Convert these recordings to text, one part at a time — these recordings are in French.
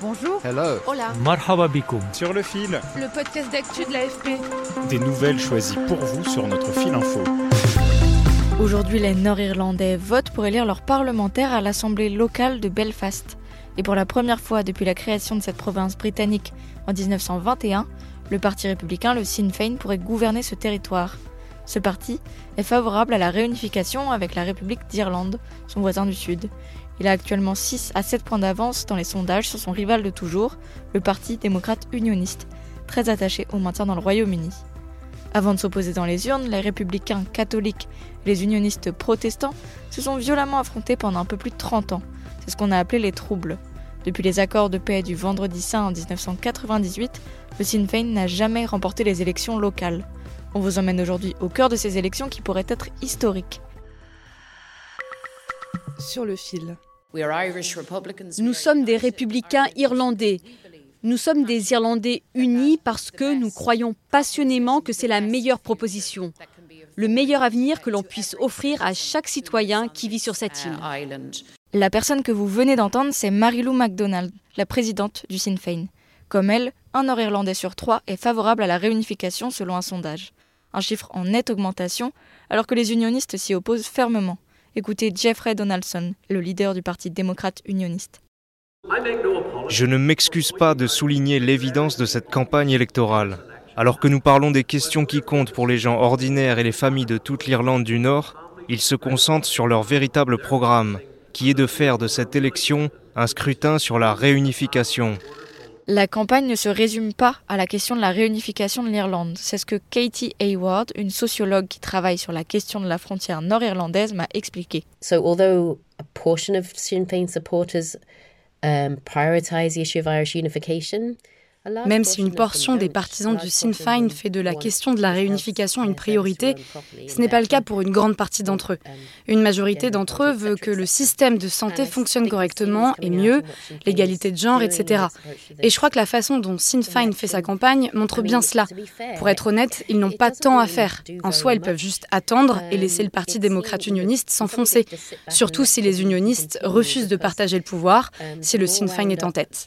Bonjour. Hello. Hola. Marhaba bikoum. Sur le fil, Le podcast d'actu de l'AFP. des nouvelles choisies pour vous sur notre fil info. Aujourd'hui, les Nord-Irlandais votent pour élire leurs parlementaires à l'Assemblée locale de Belfast. Et pour la première fois depuis la création de cette province britannique en 1921, le Parti républicain, le Sinn Féin, pourrait gouverner ce territoire. Ce parti est favorable à la réunification avec la République d'Irlande, son voisin du Sud. Il a actuellement 6 à 7 points d'avance dans les sondages sur son rival de toujours, le Parti démocrate unioniste, très attaché au maintien dans le Royaume-Uni. Avant de s'opposer dans les urnes, les républicains catholiques et les unionistes protestants se sont violemment affrontés pendant un peu plus de 30 ans. C'est ce qu'on a appelé les troubles. Depuis les accords de paix du Vendredi Saint en 1998, le Sinn Féin n'a jamais remporté les élections locales. On vous emmène aujourd'hui au cœur de ces élections qui pourraient être historiques. Sur le fil. Nous sommes des républicains irlandais. Nous sommes des Irlandais unis parce que nous croyons passionnément que c'est la meilleure proposition, le meilleur avenir que l'on puisse offrir à chaque citoyen qui vit sur cette île. La personne que vous venez d'entendre, c'est Marilou MacDonald, la présidente du Sinn Féin. Comme elle, un Nord-Irlandais sur trois est favorable à la réunification selon un sondage. Un chiffre en nette augmentation, alors que les unionistes s'y opposent fermement. Écoutez Jeffrey Donaldson, le leader du Parti démocrate unioniste. Je ne m'excuse pas de souligner l'évidence de cette campagne électorale. Alors que nous parlons des questions qui comptent pour les gens ordinaires et les familles de toute l'Irlande du Nord, ils se concentrent sur leur véritable programme, qui est de faire de cette élection un scrutin sur la réunification. La campagne ne se résume pas à la question de la réunification de l'Irlande. C'est ce que Katie Hayward, une sociologue qui travaille sur la question de la frontière nord-irlandaise, m'a expliqué. So, although a portion of Sinn Féin supporters um, prioritise the issue of Irish unification, Même si une portion des partisans du Sinn Féin fait de la question de la réunification une priorité, ce n'est pas le cas pour une grande partie d'entre eux. Une majorité d'entre eux veut que le système de santé fonctionne correctement et mieux, l'égalité de genre, etc. Et je crois que la façon dont Sinn Féin fait sa campagne montre bien cela. Pour être honnête, ils n'ont pas tant à faire. En soi, ils peuvent juste attendre et laisser le Parti démocrate unioniste s'enfoncer, surtout si les unionistes refusent de partager le pouvoir, si le Sinn Féin est en tête.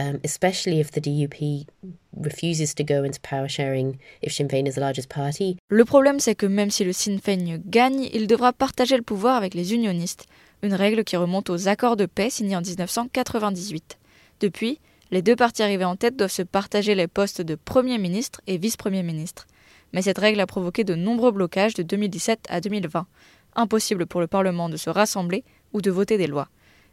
Um, especially if the DUP refuses to go into power sharing if Sinn Féin is the largest party, Le problème, c'est que même si le Sinn Féin gagne, il devra partager le pouvoir avec les unionistes, une règle qui remonte aux accords de paix signés en 1998. Depuis, les deux partis arrivés en tête doivent se partager les postes de Premier ministre et Vice-Premier ministre. Mais cette règle a provoqué de nombreux blocages de 2017 à 2020. Impossible pour le Parlement de se rassembler ou de voter des lois.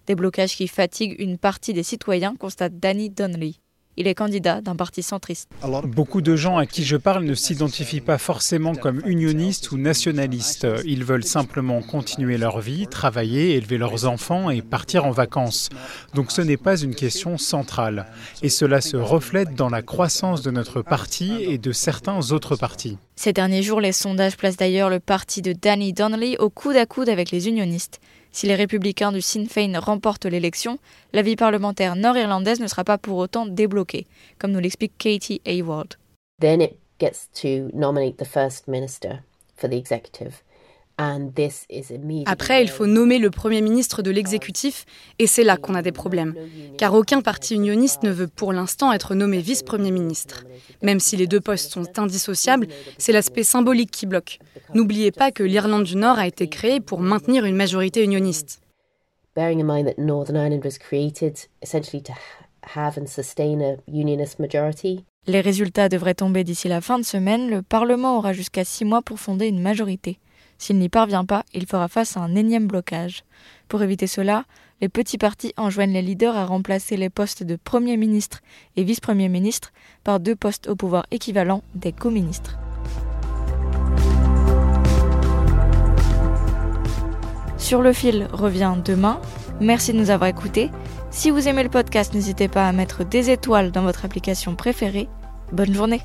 Des blocages qui fatiguent une partie des citoyens, constate Danny Donnelly. Il est candidat d'un parti centriste. Beaucoup de gens à qui je parle ne s'identifient pas forcément comme unionistes ou nationalistes. Ils veulent simplement continuer leur vie, travailler, élever leurs enfants et partir en vacances. Donc ce n'est pas une question centrale. Et cela se reflète dans la croissance de notre parti et de certains autres partis. Ces derniers jours, les sondages placent d'ailleurs le parti de Danny Donnelly au coude à coude avec les unionistes. Si les républicains du Sinn Féin remportent l'élection, la vie parlementaire nord-irlandaise ne sera pas pour autant débloquée, comme nous l'explique Katie Hayward. then it gets to nominate the first minister for the executive. Après, il faut nommer le Premier ministre de l'exécutif, et c'est là qu'on a des problèmes. Car aucun parti unioniste ne veut pour l'instant être nommé vice-premier ministre. Même si les deux postes sont indissociables, c'est l'aspect symbolique qui bloque. N'oubliez pas que l'Irlande du Nord a été créée pour maintenir une majorité unioniste. bearing in mind that Northern Ireland was created essentially to ha- have and sustain a unionist majority. Les résultats devraient tomber d'ici la fin de semaine. Le Parlement aura jusqu'à six mois pour fonder une majorité. S'il n'y parvient pas, il fera face à un énième blocage. Pour éviter cela, les petits partis enjoignent les leaders à remplacer les postes de Premier ministre et Vice-Premier ministre par deux postes au pouvoir équivalent des co-ministres. Sur le fil revient demain. Merci de nous avoir écoutés. Si vous aimez le podcast, n'hésitez pas à mettre des étoiles dans votre application préférée. Bonne journée